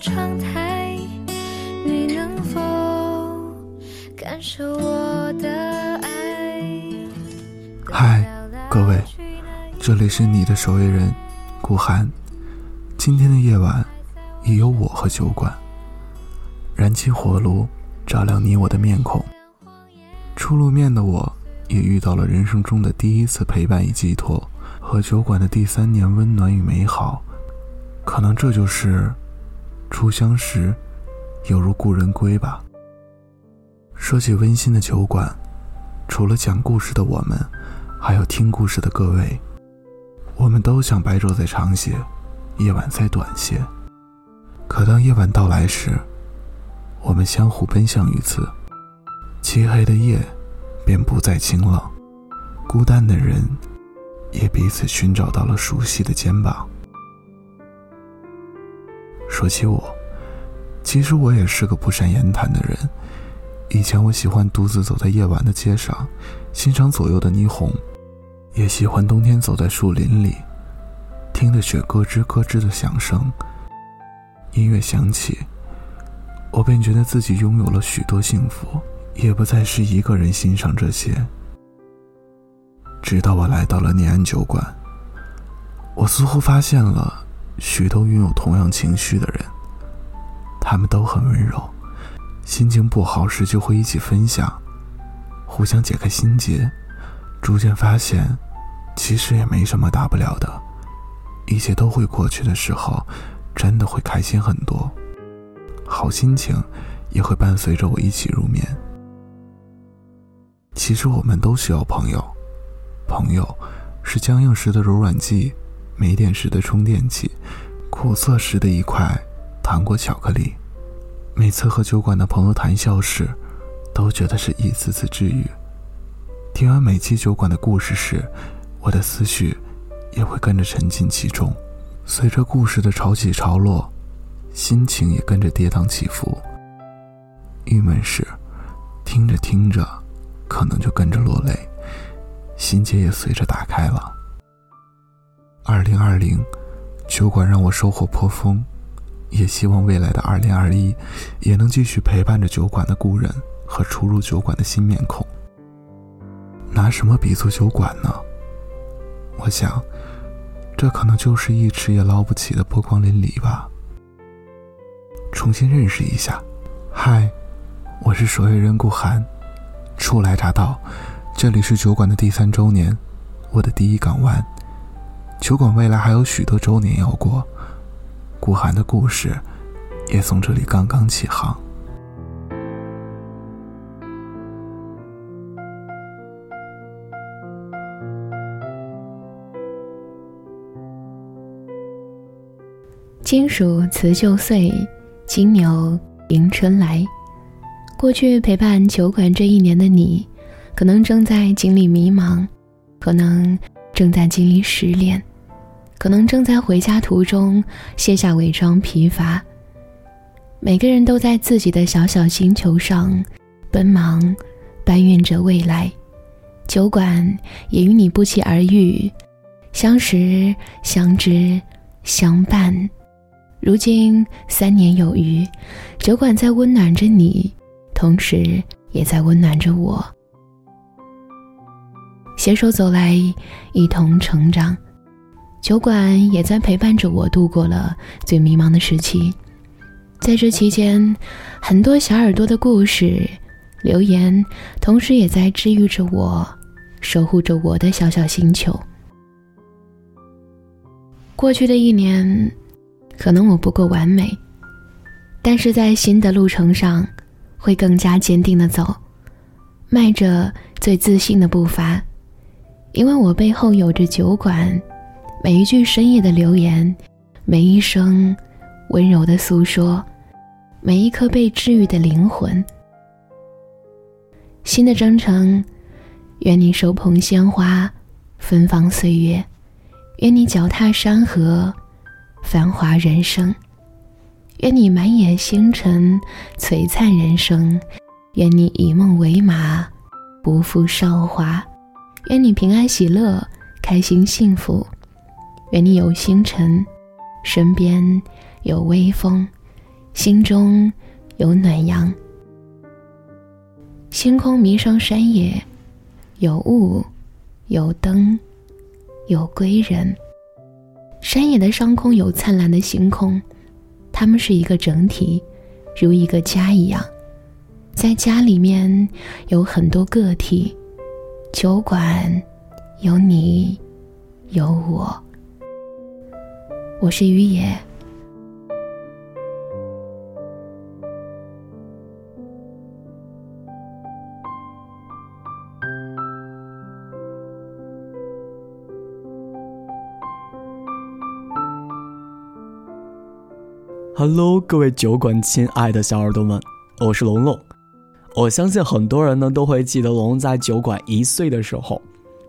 窗台，你能否感受我的爱？嗨，各位，这里是你的守夜人，顾寒。今天的夜晚，也有我和酒馆，燃起火炉，照亮你我的面孔。初露面的我，也遇到了人生中的第一次陪伴与寄托，和酒馆的第三年温暖与美好。可能这就是初相识，犹如故人归吧。说起温馨的酒馆，除了讲故事的我们，还有听故事的各位，我们都想白昼再长些，夜晚再短些。可当夜晚到来时，我们相互奔向于此，漆黑的夜便不再清冷，孤单的人也彼此寻找到了熟悉的肩膀。说起我，其实我也是个不善言谈的人。以前我喜欢独自走在夜晚的街上，欣赏左右的霓虹，也喜欢冬天走在树林里，听着雪咯吱咯吱的响声。音乐响起，我便觉得自己拥有了许多幸福，也不再是一个人欣赏这些。直到我来到了念安酒馆，我似乎发现了。许多拥有同样情绪的人，他们都很温柔，心情不好时就会一起分享，互相解开心结，逐渐发现，其实也没什么大不了的，一切都会过去的时候，真的会开心很多，好心情也会伴随着我一起入眠。其实我们都需要朋友，朋友是僵硬时的柔软剂。没电时的充电器，苦涩时的一块糖果巧克力。每次和酒馆的朋友谈笑时，都觉得是一次次治愈。听完每期酒馆的故事时，我的思绪也会跟着沉浸其中。随着故事的潮起潮落，心情也跟着跌宕起伏。郁闷时，听着听着，可能就跟着落泪，心结也随着打开了。二零二零，酒馆让我收获颇丰，也希望未来的二零二一，也能继续陪伴着酒馆的故人和初入酒馆的新面孔。拿什么比作酒馆呢？我想，这可能就是一池也捞不起的波光粼粼吧。重新认识一下，嗨，我是守夜人顾寒，初来乍到，这里是酒馆的第三周年，我的第一港湾。酒馆未来还有许多周年要过，顾寒的故事也从这里刚刚起航。金属辞旧岁，金牛迎春来。过去陪伴酒馆这一年的你，可能正在经历迷茫，可能正在经历失恋。可能正在回家途中卸下伪装疲乏。每个人都在自己的小小星球上奔忙，搬运着未来。酒馆也与你不期而遇，相识、相知、相伴。如今三年有余，酒馆在温暖着你，同时也在温暖着我。携手走来，一同成长。酒馆也在陪伴着我度过了最迷茫的时期，在这期间，很多小耳朵的故事留言，同时也在治愈着我，守护着我的小小星球。过去的一年，可能我不够完美，但是在新的路程上，会更加坚定的走，迈着最自信的步伐，因为我背后有着酒馆。每一句深夜的留言，每一声温柔的诉说，每一颗被治愈的灵魂。新的征程，愿你手捧鲜花，芬芳岁月；愿你脚踏山河，繁华人生；愿你满眼星辰，璀璨人生；愿你以梦为马，不负韶华；愿你平安喜乐，开心幸福。愿你有星辰，身边有微风，心中有暖阳。星空迷上山野，有雾，有灯，有归人。山野的上空有灿烂的星空，它们是一个整体，如一个家一样。在家里面有很多个体，酒馆有你，有我。我是于野。Hello，各位酒馆亲爱的小耳朵们，我是龙龙。我相信很多人呢都会记得龙龙在酒馆一岁的时候，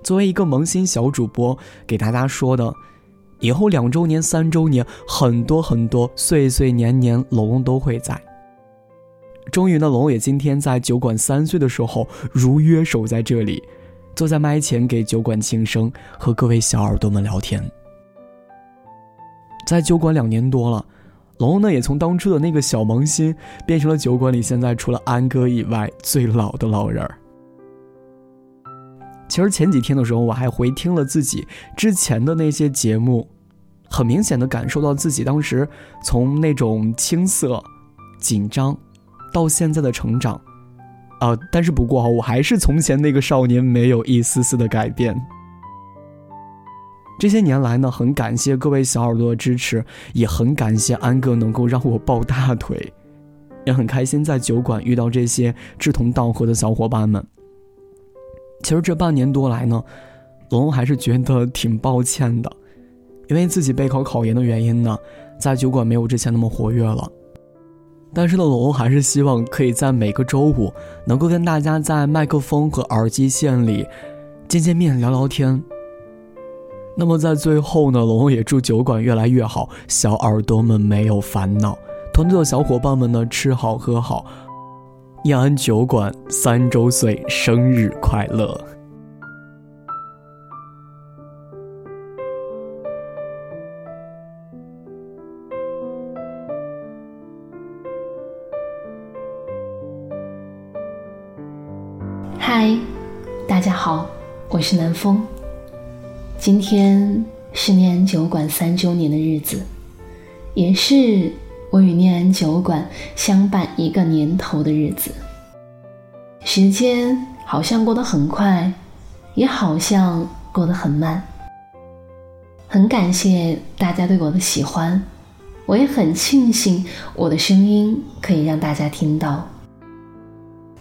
作为一个萌新小主播给大家说的，以后两周年、三周年，很多很多岁岁年年，龙龙都会在。终于呢，龙也今天在酒馆三岁的时候，如约守在这里，坐在麦前给酒馆庆生，和各位小耳朵们聊天。在酒馆两年多了。龙呢，也从当初的那个小萌新，变成了酒馆里现在除了安哥以外最老的老人儿。其实前几天的时候，我还回听了自己之前的那些节目，很明显的感受到自己当时从那种青涩、紧张，到现在的成长，啊，但是不过我还是从前那个少年，没有一丝丝的改变。这些年来呢，很感谢各位小耳朵的支持，也很感谢安哥能够让我抱大腿，也很开心在酒馆遇到这些志同道合的小伙伴们。其实这半年多来呢，龙龙还是觉得挺抱歉的，因为自己备考考研的原因呢，在酒馆没有之前那么活跃了。但是呢，龙龙还是希望可以在每个周五能够跟大家在麦克风和耳机线里见见面、聊聊天。那么在最后呢，龙龙也祝酒馆越来越好，小耳朵们没有烦恼，团队的小伙伴们呢吃好喝好，燕安酒馆三周岁生日快乐！嗨，大家好，我是南风。今天是念安酒馆三周年的日子，也是我与念安酒馆相伴一个年头的日子。时间好像过得很快，也好像过得很慢。很感谢大家对我的喜欢，我也很庆幸我的声音可以让大家听到。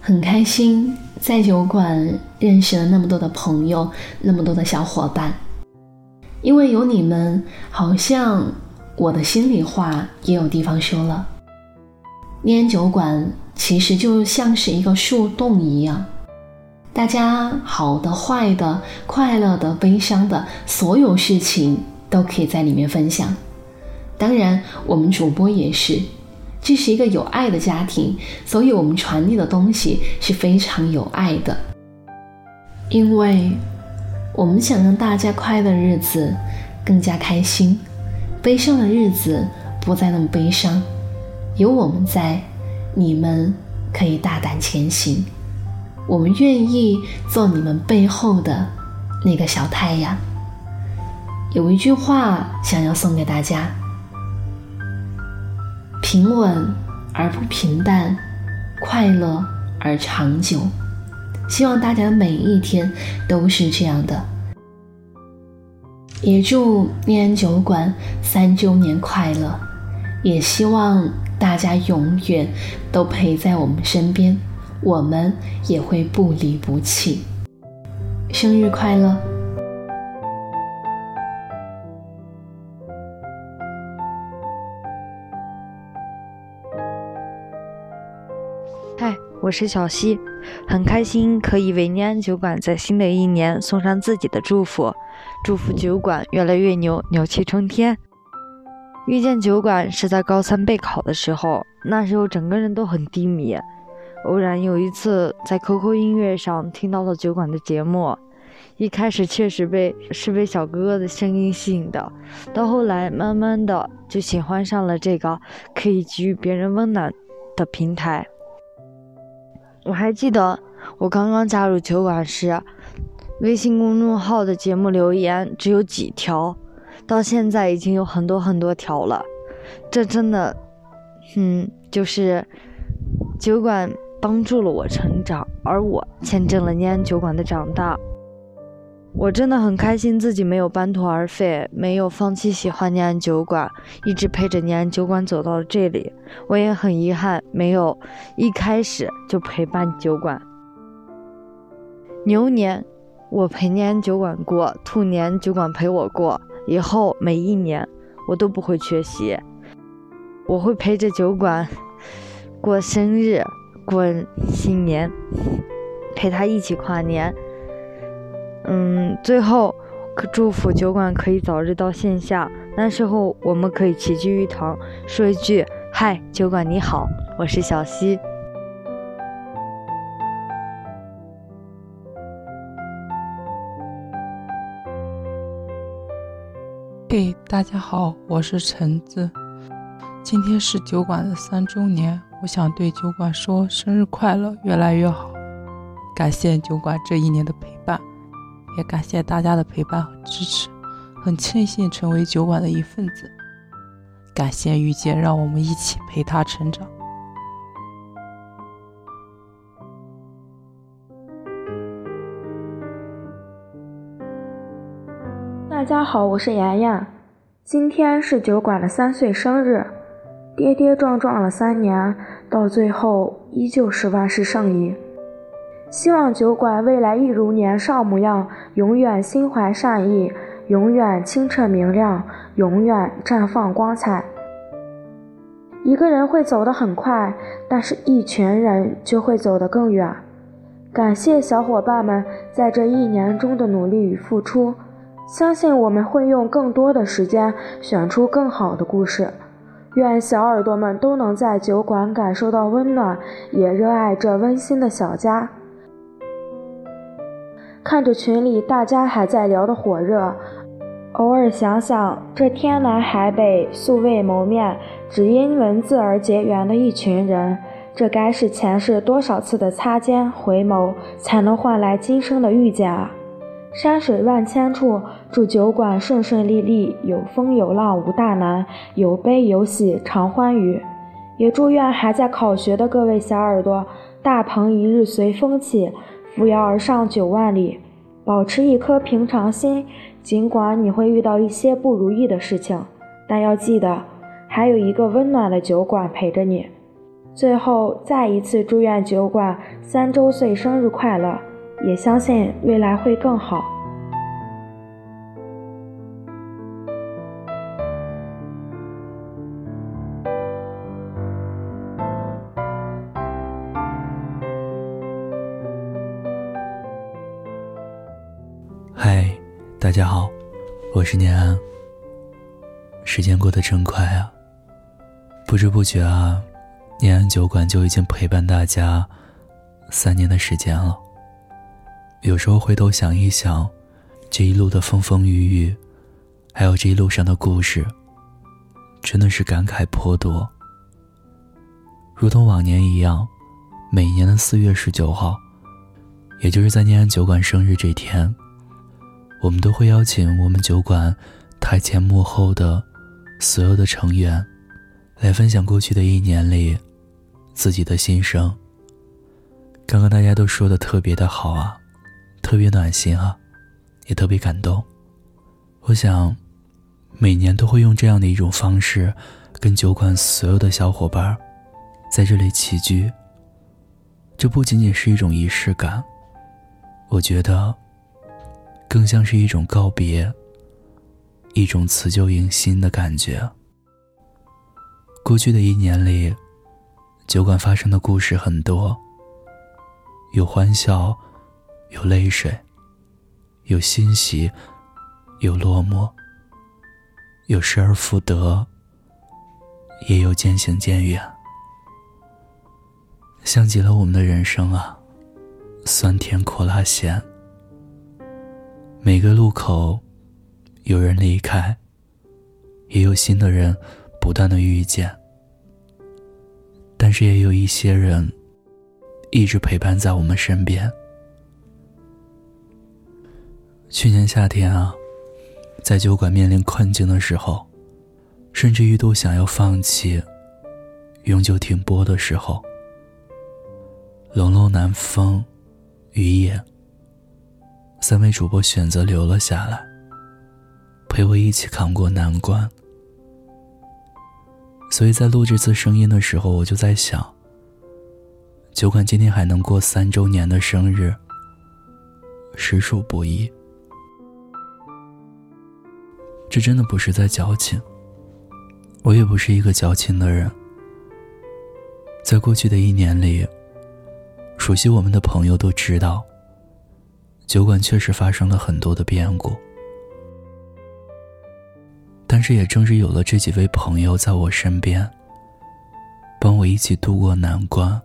很开心在酒馆认识了那么多的朋友，那么多的小伙伴。因为有你们，好像我的心里话也有地方说了。念酒馆其实就像是一个树洞一样，大家好的、坏的、快乐的、悲伤的，所有事情都可以在里面分享。当然，我们主播也是，这是一个有爱的家庭，所以我们传递的东西是非常有爱的，因为。我们想让大家快乐的日子更加开心，悲伤的日子不再那么悲伤。有我们在，你们可以大胆前行。我们愿意做你们背后的那个小太阳。有一句话想要送给大家：平稳而不平淡，快乐而长久。希望大家的每一天都是这样的。也祝念安酒馆三周年快乐，也希望大家永远都陪在我们身边，我们也会不离不弃。生日快乐！我是小溪。很开心可以为念安酒馆在新的一年送上自己的祝福，祝福酒馆越来越牛，牛气冲天。遇见酒馆是在高三备考的时候，那时候整个人都很低迷。偶然有一次在 QQ 音乐上听到了酒馆的节目，一开始确实被是被小哥哥的声音吸引的，到后来慢慢的就喜欢上了这个可以给予别人温暖的平台。我还记得我刚刚加入酒馆时，微信公众号的节目留言只有几条，到现在已经有很多很多条了。这真的，嗯，就是酒馆帮助了我成长，而我见证了烟酒馆的长大。我真的很开心自己没有半途而废，没有放弃喜欢念安酒馆，一直陪着念安酒馆走到了这里。我也很遗憾没有一开始就陪伴酒馆。牛年我陪念安酒馆过，兔年酒馆陪我过，以后每一年我都不会缺席。我会陪着酒馆过生日、过新年，陪他一起跨年。嗯，最后祝福酒馆可以早日到线下，那时候我们可以齐聚一堂，说一句“嗨，酒馆你好，我是小溪”。嘿，大家好，我是橙子。今天是酒馆的三周年，我想对酒馆说生日快乐，越来越好。感谢酒馆这一年的陪伴。也感谢大家的陪伴和支持，很庆幸成为酒馆的一份子。感谢遇见，让我们一起陪他成长。大家好，我是妍妍，今天是酒馆的三岁生日，跌跌撞撞了三年，到最后依旧是万事胜意。希望酒馆未来一如年少模样，永远心怀善意，永远清澈明亮，永远绽放光彩。一个人会走得很快，但是一群人就会走得更远。感谢小伙伴们在这一年中的努力与付出，相信我们会用更多的时间选出更好的故事。愿小耳朵们都能在酒馆感受到温暖，也热爱这温馨的小家。看着群里大家还在聊得火热，偶尔想想这天南海北、素未谋面，只因文字而结缘的一群人，这该是前世多少次的擦肩回眸，才能换来今生的遇见啊！山水万千处，祝酒馆顺顺利利，有风有浪无大难，有悲有喜常欢愉。也祝愿还在考学的各位小耳朵，大鹏一日随风起。扶摇而上九万里，保持一颗平常心。尽管你会遇到一些不如意的事情，但要记得，还有一个温暖的酒馆陪着你。最后，再一次祝愿酒馆三周岁生日快乐，也相信未来会更好。嗨大家好，我是念安。时间过得真快啊，不知不觉啊，念安酒馆就已经陪伴大家三年的时间了。有时候回头想一想，这一路的风风雨雨，还有这一路上的故事，真的是感慨颇多。如同往年一样，每年的四月十九号，也就是在念安酒馆生日这天。我们都会邀请我们酒馆台前幕后的所有的成员，来分享过去的一年里自己的心声。刚刚大家都说的特别的好啊，特别暖心啊，也特别感动。我想，每年都会用这样的一种方式，跟酒馆所有的小伙伴在这里齐聚。这不仅仅是一种仪式感，我觉得。更像是一种告别，一种辞旧迎新的感觉。过去的一年里，酒馆发生的故事很多，有欢笑，有泪水，有欣喜，有落寞，有失而复得，也有渐行渐远，像极了我们的人生啊，酸甜苦辣咸。每个路口，有人离开，也有新的人不断的遇见。但是也有一些人，一直陪伴在我们身边。去年夏天啊，在酒馆面临困境的时候，甚至一度想要放弃、永久停播的时候，冷落南风、雨夜三位主播选择留了下来，陪我一起扛过难关。所以在录这次声音的时候，我就在想，酒馆今天还能过三周年的生日，实属不易。这真的不是在矫情，我也不是一个矫情的人。在过去的一年里，熟悉我们的朋友都知道，酒馆确实发生了很多的变故。但是也正是有了这几位朋友在我身边，帮我一起度过难关，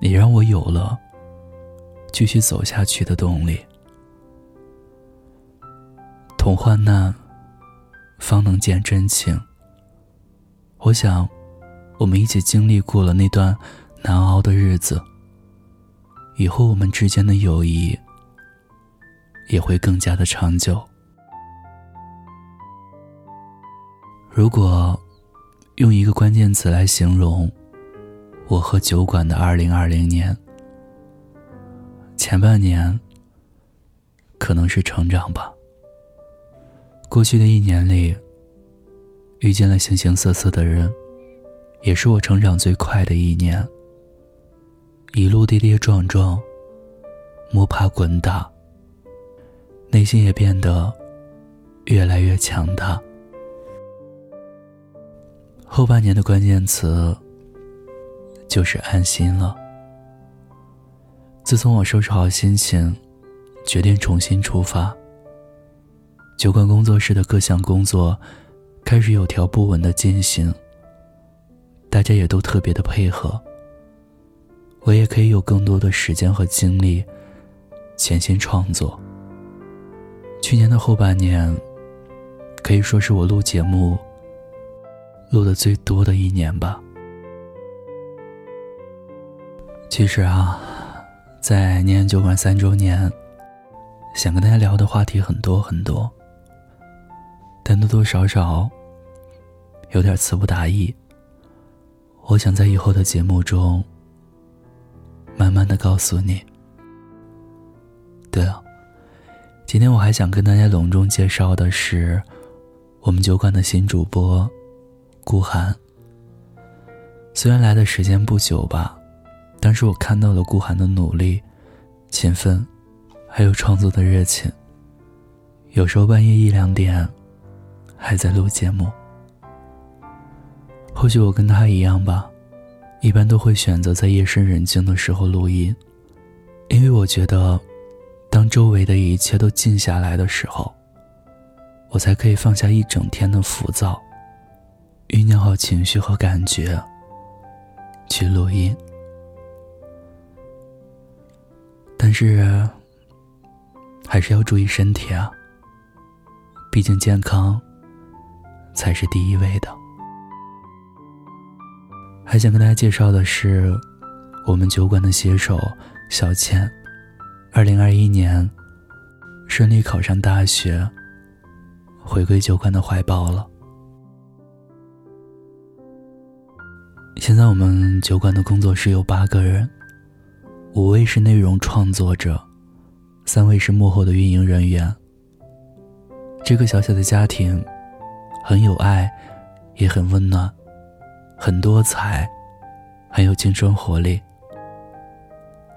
也让我有了继续走下去的动力。同患难，方能见真情。我想，我们一起经历过了那段难熬的日子，以后我们之间的友谊也会更加的长久。如果用一个关键词来形容我和酒馆的二零二零年，前半年可能是成长吧。过去的一年里，遇见了形形色色的人，也是我成长最快的一年。一路跌跌撞撞，摸爬滚打，内心也变得越来越强大。后半年的关键词就是安心了。自从我收拾好心情，决定重新出发。酒馆工作室的各项工作开始有条不紊的进行，大家也都特别的配合。我也可以有更多的时间和精力潜心创作。去年的后半年可以说是我录节目录的最多的一年吧。其实啊，在念酒馆三周年，想跟大家聊的话题很多很多。但多多少少有点词不达意。我想在以后的节目中，慢慢的告诉你。对了，今天我还想跟大家隆重介绍的是，我们酒馆的新主播顾寒。虽然来的时间不久吧，但是我看到了顾寒的努力、勤奋，还有创作的热情。有时候半夜一两点。还在录节目，或许我跟他一样吧，一般都会选择在夜深人静的时候录音，因为我觉得，当周围的一切都静下来的时候，我才可以放下一整天的浮躁，酝酿好情绪和感觉，去录音。但是，还是要注意身体啊，毕竟健康。才是第一位的。还想跟大家介绍的是，我们酒馆的写手小倩，二零二一年顺利考上大学，回归酒馆的怀抱了。现在我们酒馆的工作室有八个人，五位是内容创作者，三位是幕后的运营人员。这个小小的家庭。很有爱，也很温暖，很多彩，很有青春活力。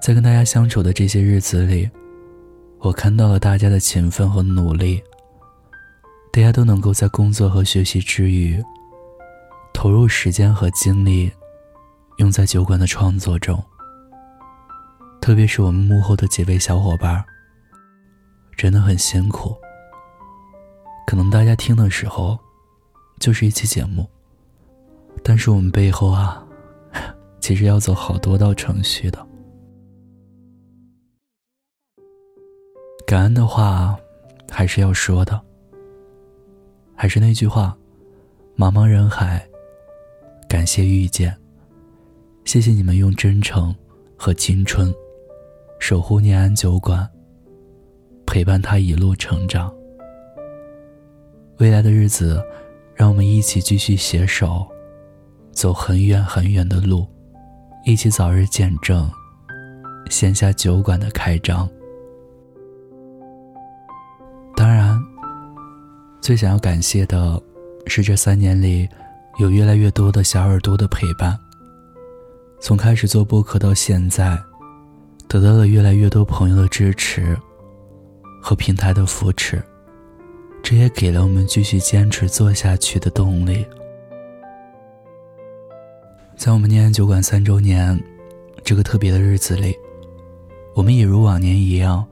在跟大家相处的这些日子里，我看到了大家的勤奋和努力。大家都能够在工作和学习之余，投入时间和精力，用在酒馆的创作中。特别是我们幕后的几位小伙伴，真的很辛苦。可能大家听的时候。就是一期节目，但是我们背后啊，其实要走好多道程序的。感恩的话还是要说的。还是那句话，茫茫人海，感谢遇见。谢谢你们用真诚和青春守护念安酒馆，陪伴他一路成长。未来的日子，让我们一起继续携手，走很远很远的路，一起早日见证线下酒馆的开张。当然，最想要感谢的是这三年里有越来越多的小耳朵的陪伴。从开始做播客到现在，得到了越来越多朋友的支持和平台的扶持，这也给了我们继续坚持做下去的动力。在我们念安酒馆三周年这个特别的日子里，我们也如往年一样。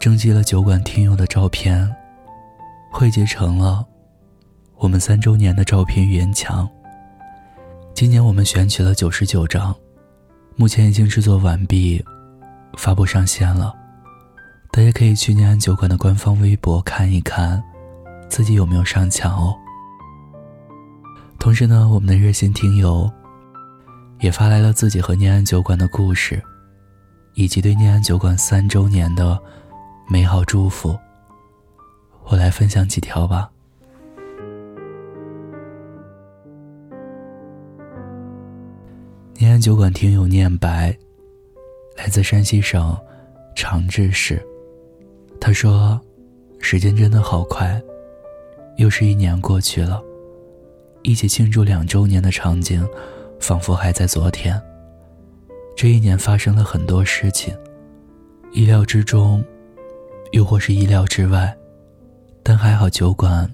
征集了酒馆听友的照片，汇集成了我们三周年的照片原墙。今年我们选取了九十九张，目前已经制作完毕，发布上线了。大家可以去念安酒馆的官方微博看一看，自己有没有上墙哦。同时呢，我们的热心听友也发来了自己和念安酒馆的故事，以及对念安酒馆三周年的。美好祝福，我来分享几条吧。念安酒馆听友念白，来自山西省长治市。他说：“时间真的好快，又是一年过去了。一起庆祝两周年的场景，仿佛还在昨天。这一年发生了很多事情，意料之中。”又或是意料之外，但还好酒馆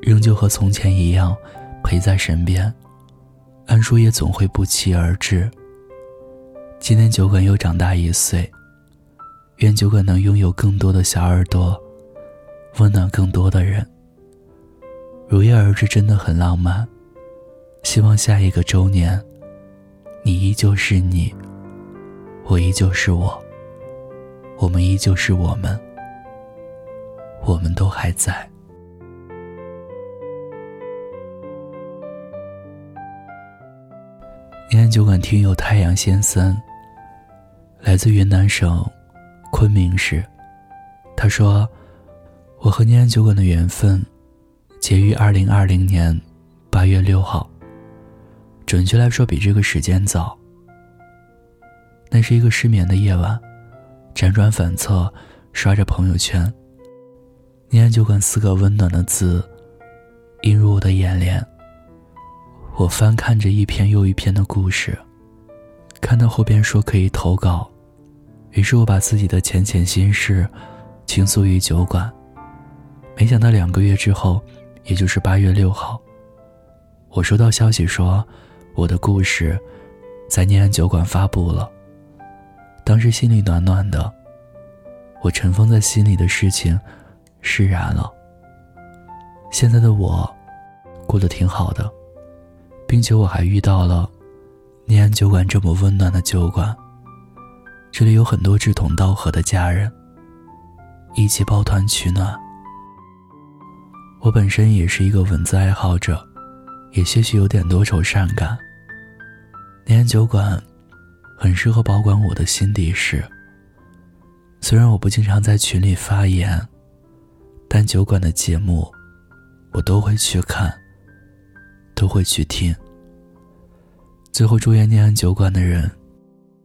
仍旧和从前一样陪在身边，安叔也总会不期而至。今天酒馆又长大一岁，愿酒馆能拥有更多的小耳朵，温暖更多的人。如约而至真的很浪漫，希望下一个周年，你依旧是你，我依旧是我，我们依旧是我们。我们都还在。念安酒馆听友太阳先生，来自云南省昆明市。他说：“我和念安酒馆的缘分，结于二零二零年八月六号。准确来说，比这个时间早。那是一个失眠的夜晚，辗转反侧，刷着朋友圈。”念安酒馆四个温暖的字，映入我的眼帘。我翻看着一篇又一篇的故事，看到后边说可以投稿，于是我把自己的浅浅心事倾诉于酒馆。没想到两个月之后，也就是八月六号，我收到消息说我的故事在念安酒馆发布了。当时心里暖暖的，我尘封在心里的事情。释然了。现在的我，过得挺好的，并且我还遇到了念安酒馆这么温暖的酒馆。这里有很多志同道合的家人，一起抱团取暖。我本身也是一个文字爱好者，也些许有点多愁善感。念安酒馆，很适合保管我的心底事。虽然我不经常在群里发言。但酒馆的节目，我都会去看，都会去听。最后，祝愿念安酒馆的人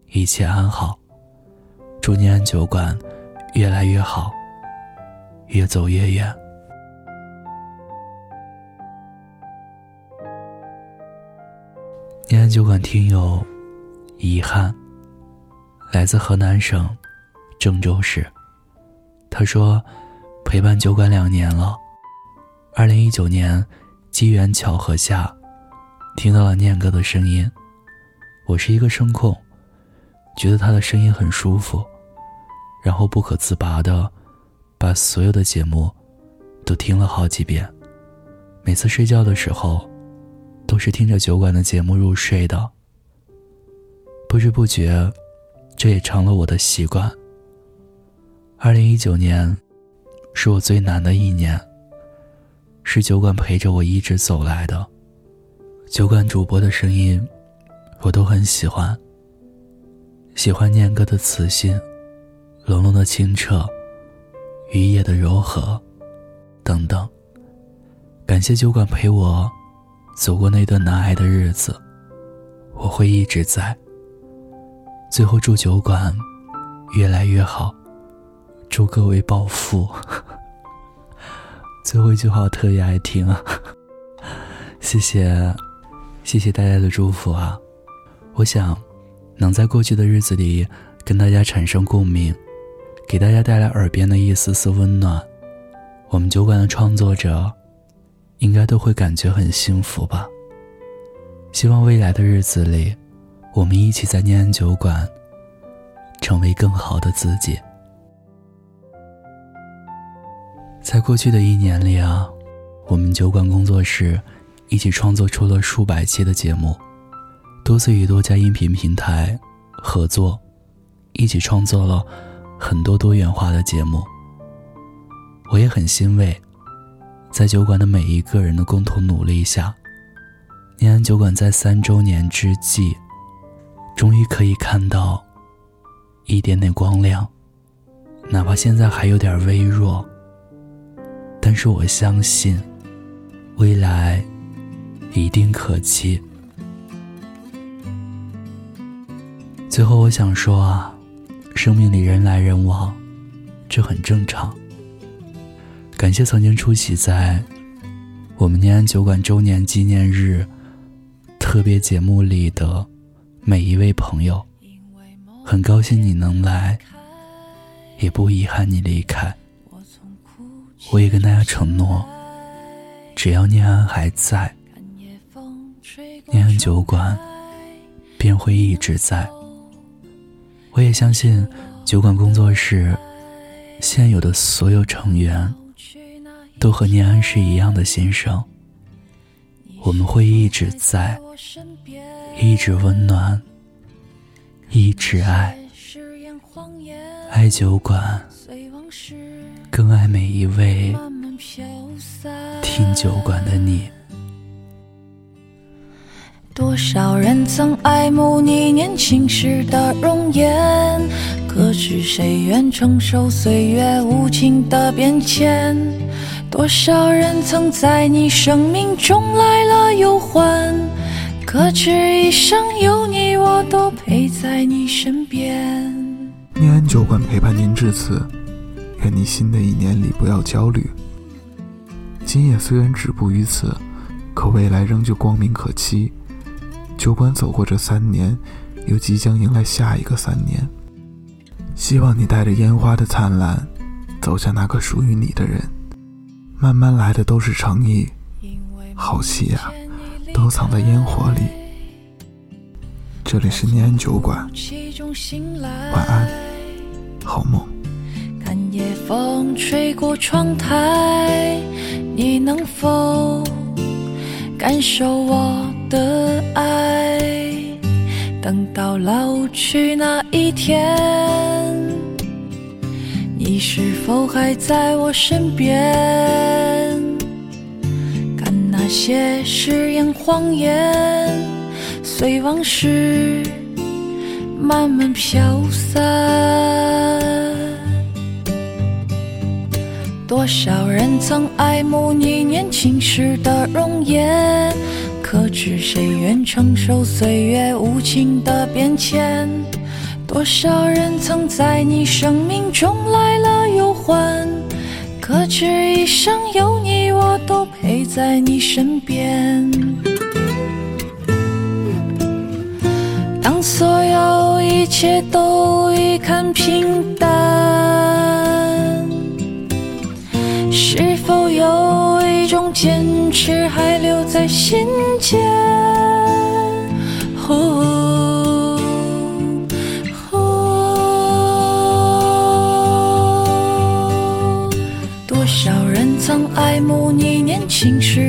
一切安好，祝念安酒馆越来越好，越走越远。念安酒馆听友遗憾，来自河南省郑州市，他说。陪伴酒馆两年了，二零一九年，机缘巧合下，听到了念哥的声音。我是一个声控，觉得他的声音很舒服，然后不可自拔的把所有的节目都听了好几遍。每次睡觉的时候，都是听着酒馆的节目入睡的。不知不觉，这也成了我的习惯。二零一九年，是我最难的一年。是酒馆陪着我一直走来的。酒馆主播的声音，我都很喜欢。喜欢念歌的磁性，冷冷的清澈，雨夜的柔和，等等。感谢酒馆陪我走过那段难挨的日子，我会一直在。最后祝酒馆越来越好。祝各位暴富！最后一句话我特别爱听，谢谢，谢谢大家的祝福啊！我想，能在过去的日子里跟大家产生共鸣，给大家带来耳边的一丝丝温暖，我们酒馆的创作者，应该都会感觉很幸福吧。希望未来的日子里，我们一起在念安酒馆，成为更好的自己。在过去的一年里啊，我们酒馆工作室一起创作出了数百期的节目，多次与多家音频平台合作，一起创作了很多多元化的节目。我也很欣慰，在酒馆的每一个人的共同努力下，念安酒馆在三周年之际，终于可以看到一点点光亮，哪怕现在还有点微弱。但是我相信，未来一定可期。最后，我想说啊，生命里人来人往，这很正常。感谢曾经出席在我们念安酒馆周年纪念日特别节目里的每一位朋友，很高兴你能来，也不遗憾你离开。我也跟大家承诺，只要念安还在，念安酒馆便会一直在。我也相信，酒馆工作室现有的所有成员都和念安是一样的心声。我们会一直在，一直温暖，一直爱，爱酒馆。更爱每一位听酒馆的你。多少人曾爱慕你年轻时的容颜，可知谁愿承受岁月无情的变迁？多少人曾在你生命中来了又还，可知一生有你，我都陪在你身边。念安酒馆陪伴您至此。愿你新的一年里不要焦虑。今夜虽然止步于此，可未来仍旧光明可期。酒馆走过这三年，又即将迎来下一个三年。希望你带着烟花的灿烂，走向那个属于你的人。慢慢来的都是诚意，好戏啊，都藏在烟火里。这里是念安酒馆，晚安，好梦。看夜风吹过窗台，你能否感受我的爱？等到老去那一天，你是否还在我身边？看那些誓言谎言，随往事慢慢飘散。多少人曾爱慕你年轻时的容颜，可知谁愿承受岁月无情的变迁？多少人曾在你生命中来了又还，可知一生有你，我都陪在你身边。当所有一切都已看平淡。是否有一种坚持还留在心间？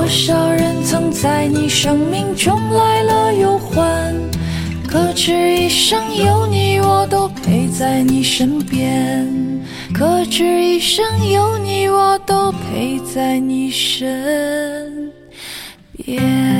多少人曾在你生命中来了又还，可知一生有你，我都陪在你身边。可知一生有你，我都陪在你身边。